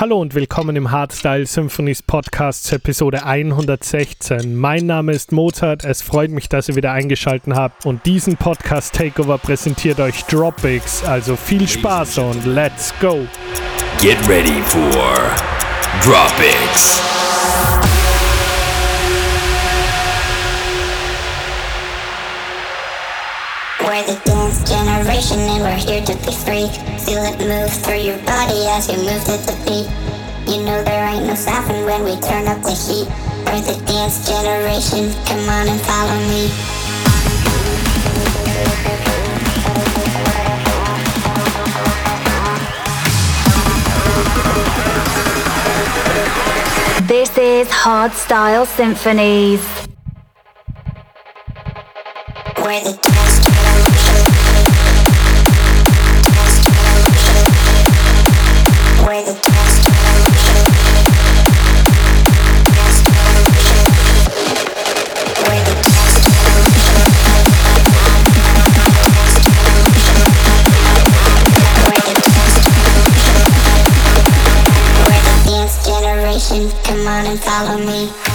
Hallo und willkommen im Hardstyle Symphonies Podcast Episode 116. Mein Name ist Mozart, es freut mich, dass ihr wieder eingeschaltet habt und diesen Podcast Takeover präsentiert euch Dropix. Also viel Spaß und let's go! Get ready for Dropix. We're the dance generation and we're here to be free. Feel it move through your body as you move to the beat. You know there ain't no stopping when we turn up the heat. We're the dance generation, come on and follow me. This is Hard Style Symphonies. We're the Come on and follow me.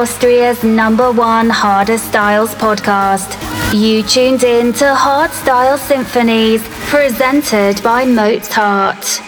Austria's number one harder styles podcast. You tuned in to Hard Style Symphonies, presented by Mozart.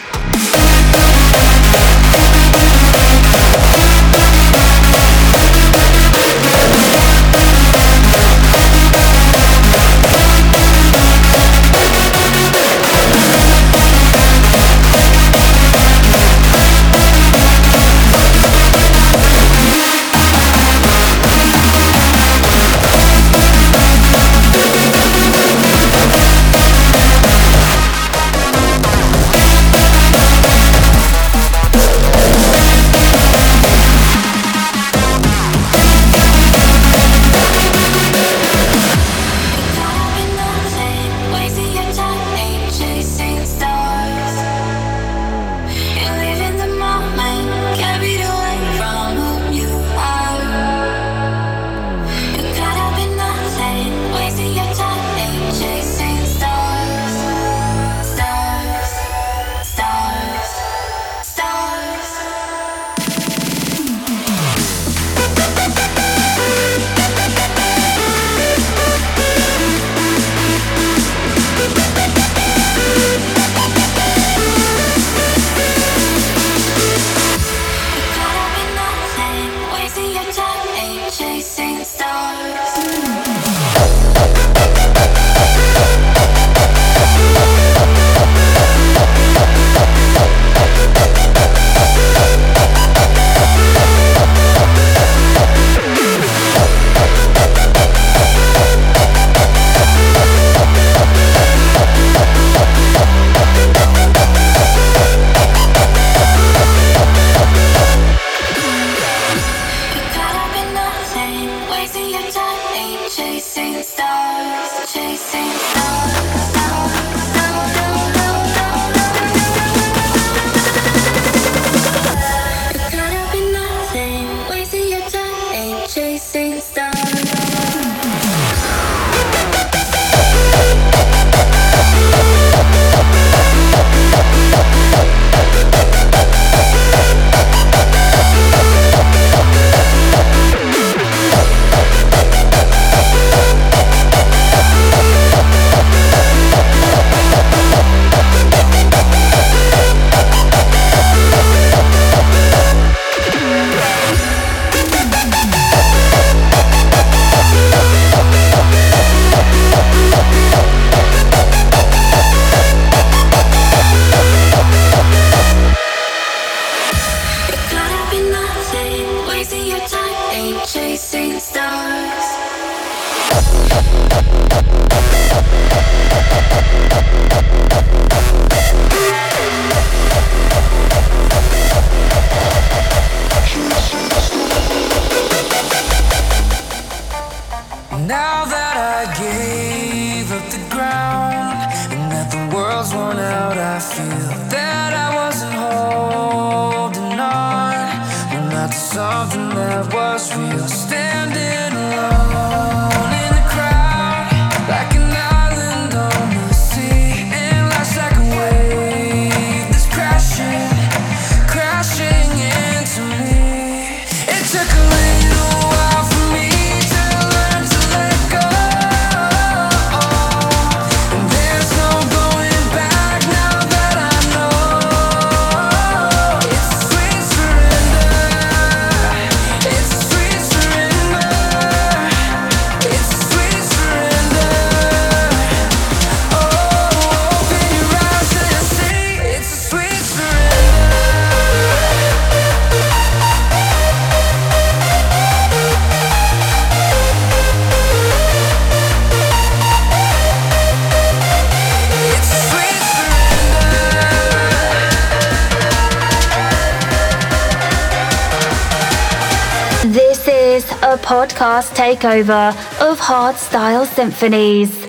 Takeover of Hardstyle Symphonies.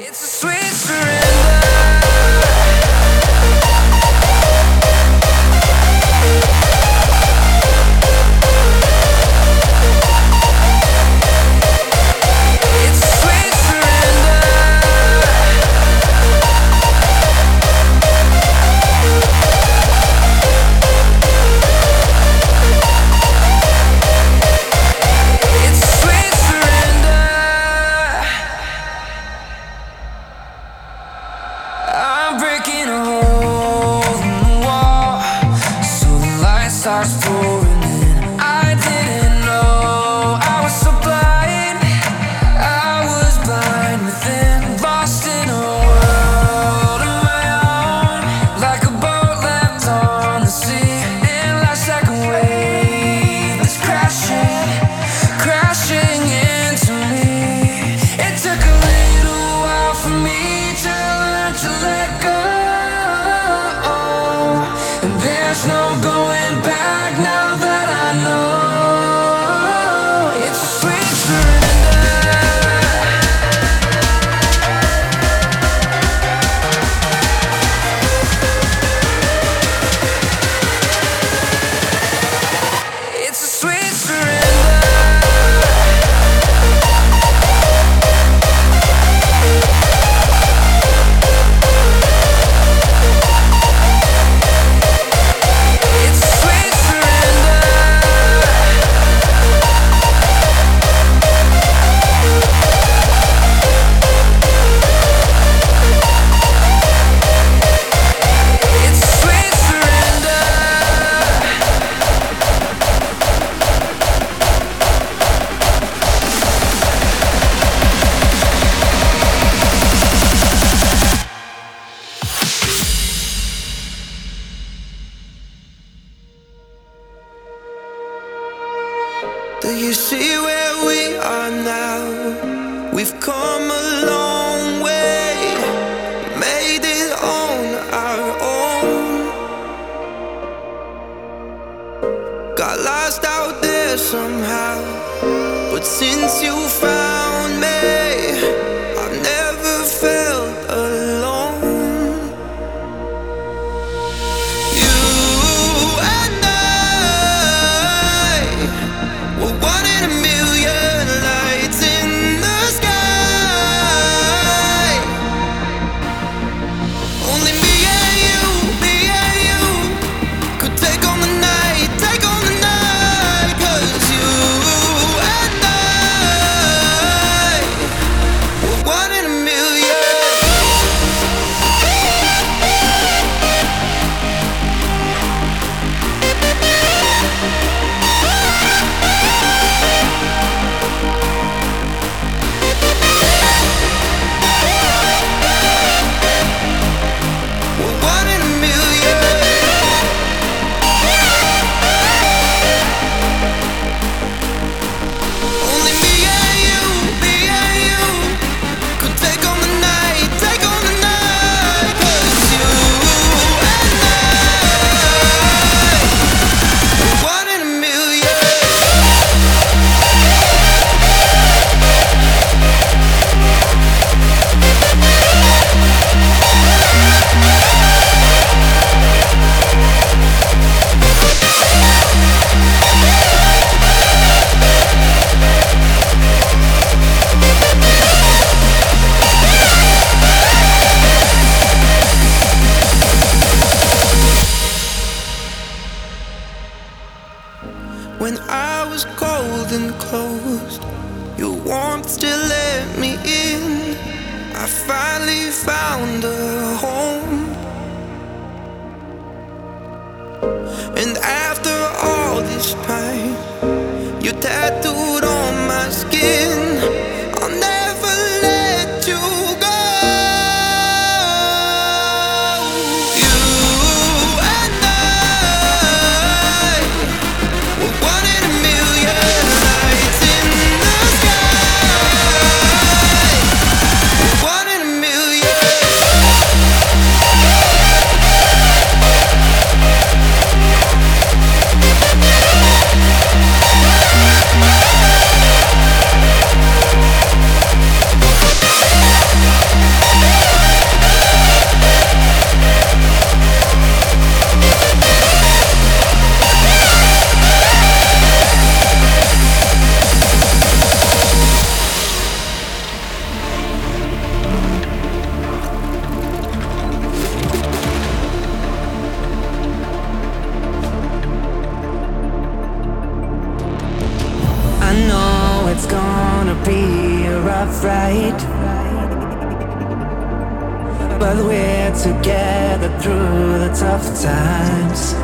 together through the tough times.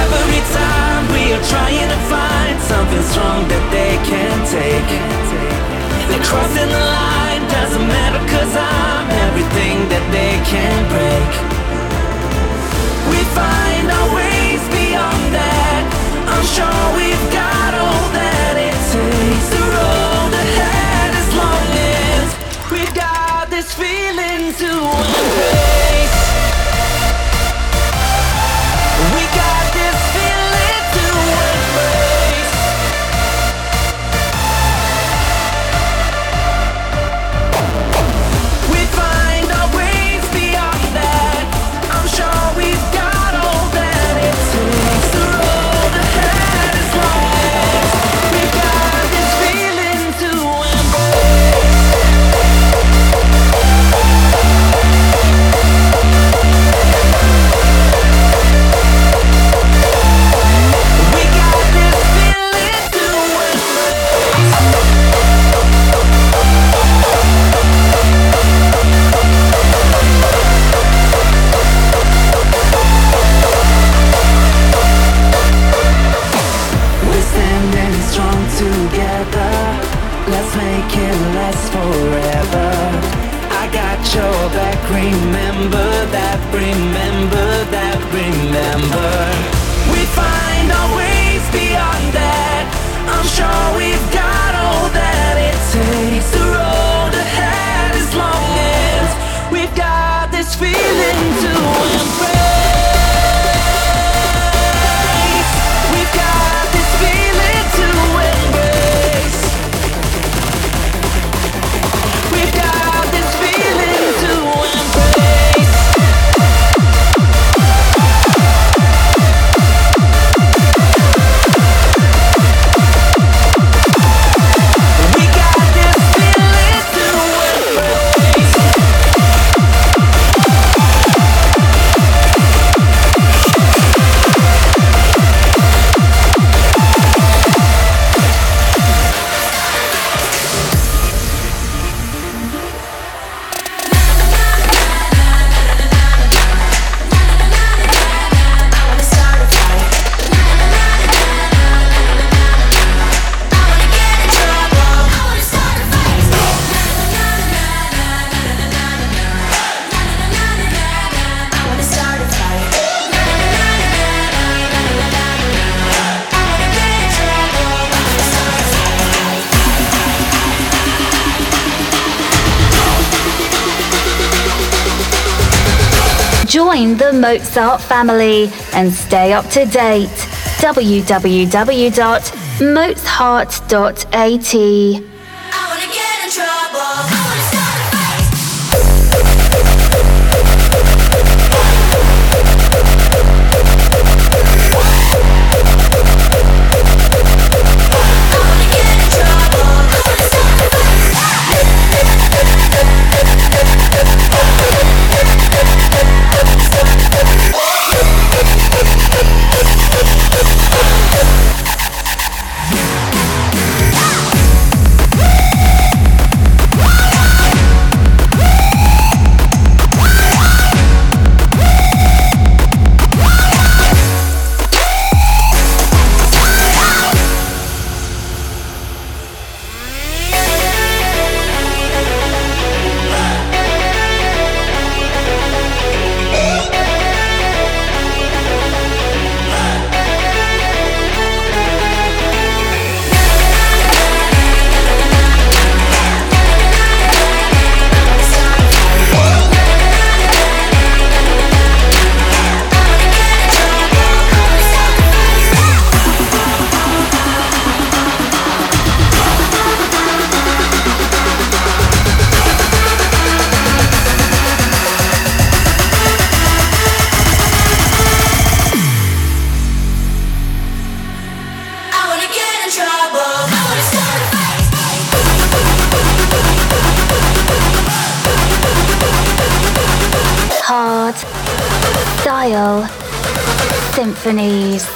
Every time we are trying to find something strong that they can take. They're crossing the line, doesn't matter, cause I'm everything that they can break. We find our ways beyond that. I'm sure we've got. this feeling to one place last forever. I got your back, remember that, remember that, remember. We find our ways beyond that. I'm sure we've got. Mozart family and stay up to date. www.mozart.at Dial. Symphonies.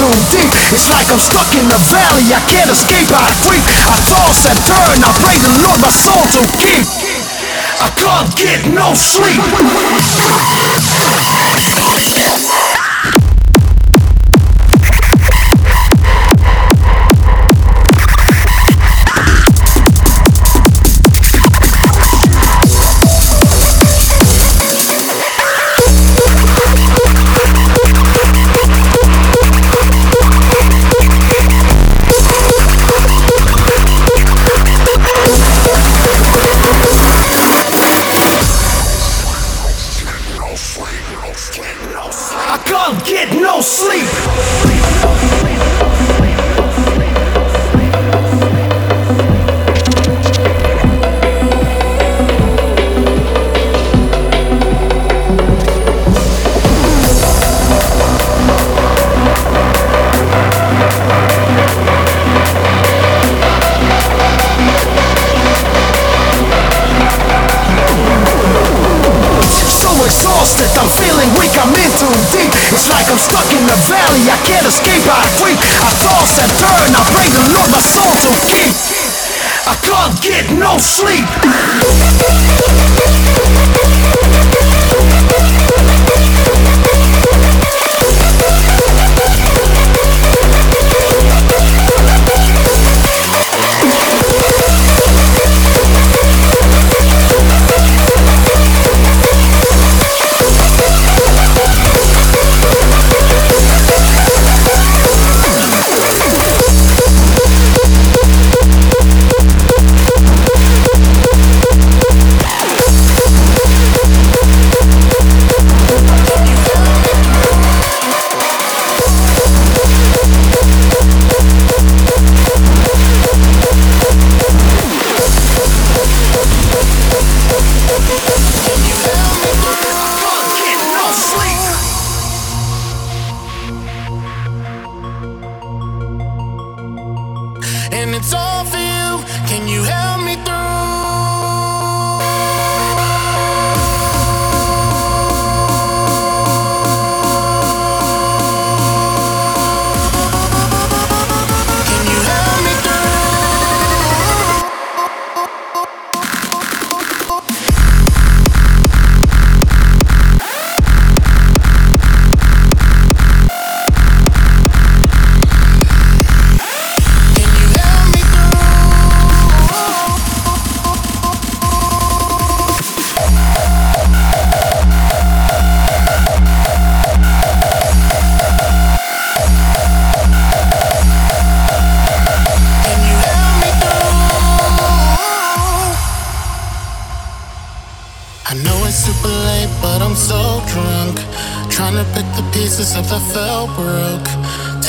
too deep It's like I'm stuck in a valley, I can't escape, I creep. I toss and turn, I pray the Lord my soul to keep. I can't get no sleep.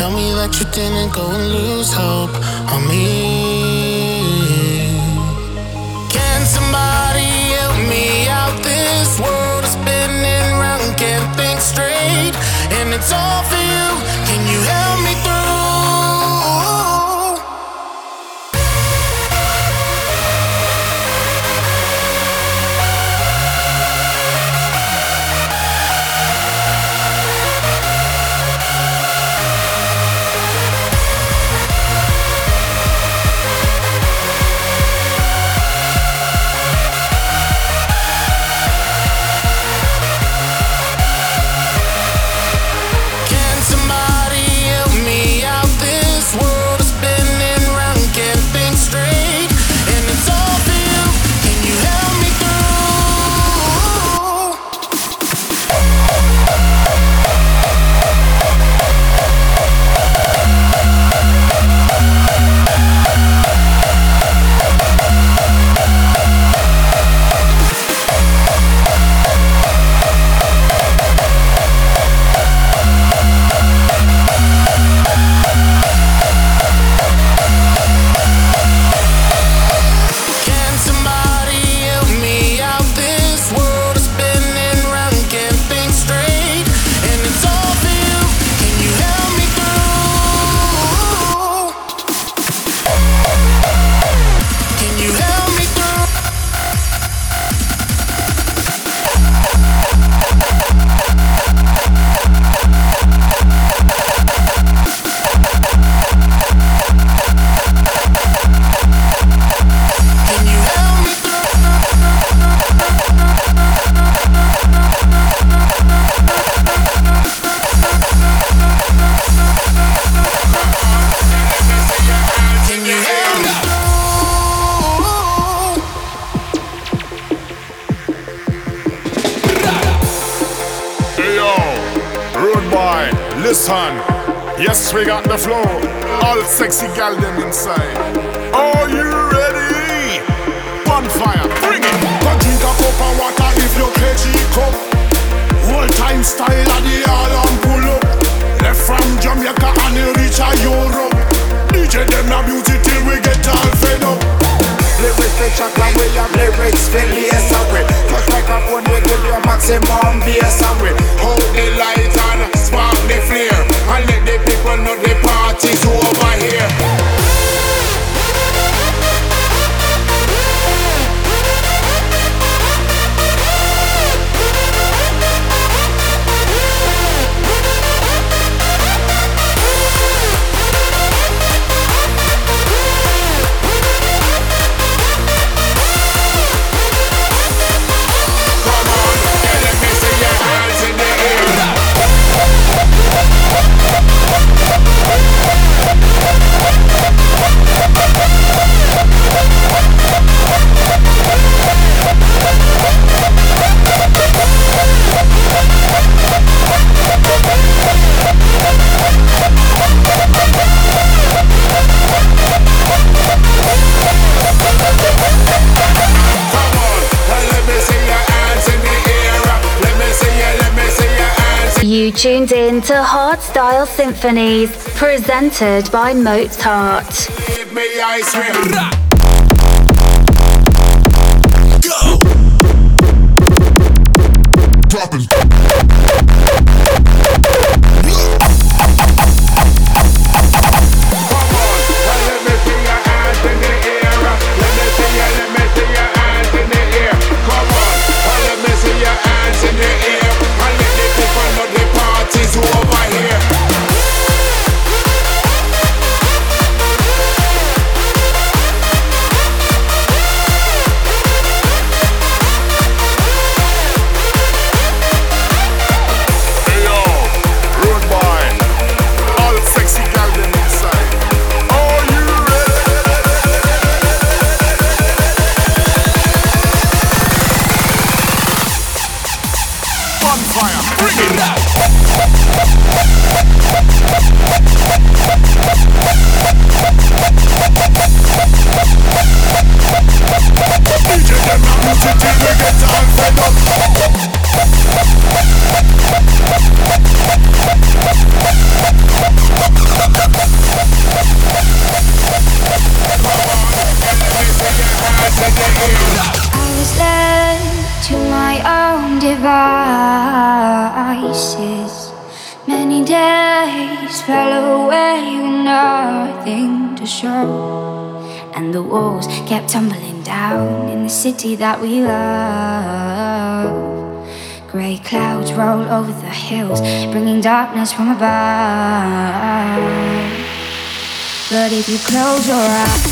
Tell me that you didn't go and lose hope on me. Can somebody help me out? This world is spinning round, can't think straight, and it's all. Yes, we got the flow. All sexy gal them inside. Are you ready? Bonfire, bring it. Go drink a cup of water if you catch cup. Old time style of the and pull up. Left from Jamaica and you reach a Europe. DJ them na beauty till we get all fed up. Lyrics for chocolate, we have lyrics for lace away Touch microphone, we give you maximum bass away Hold the light and spark the flare And let the people know the party's over here Tuned in to Hardstyle Symphonies, presented by Mozart. Give fell away with nothing to show. And the walls kept tumbling down in the city that we love. Grey clouds roll over the hills, bringing darkness from above. But if you close your eyes,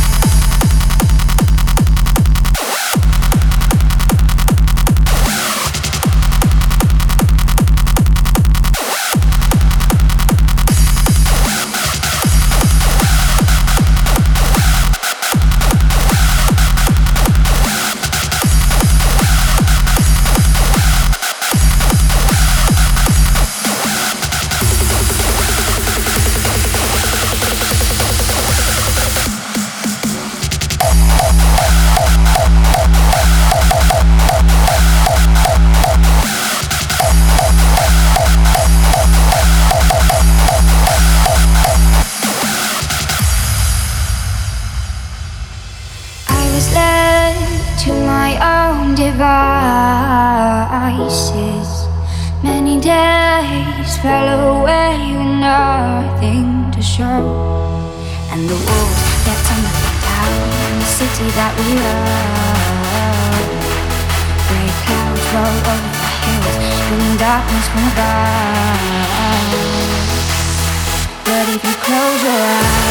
devices. Many days fell away with nothing to show. And the walls kept tumbling down in the city that we love. Grey clouds roll over the hills, bringing darkness from above. But if you close your eyes,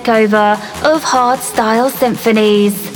takeover of Hardstyle Symphonies.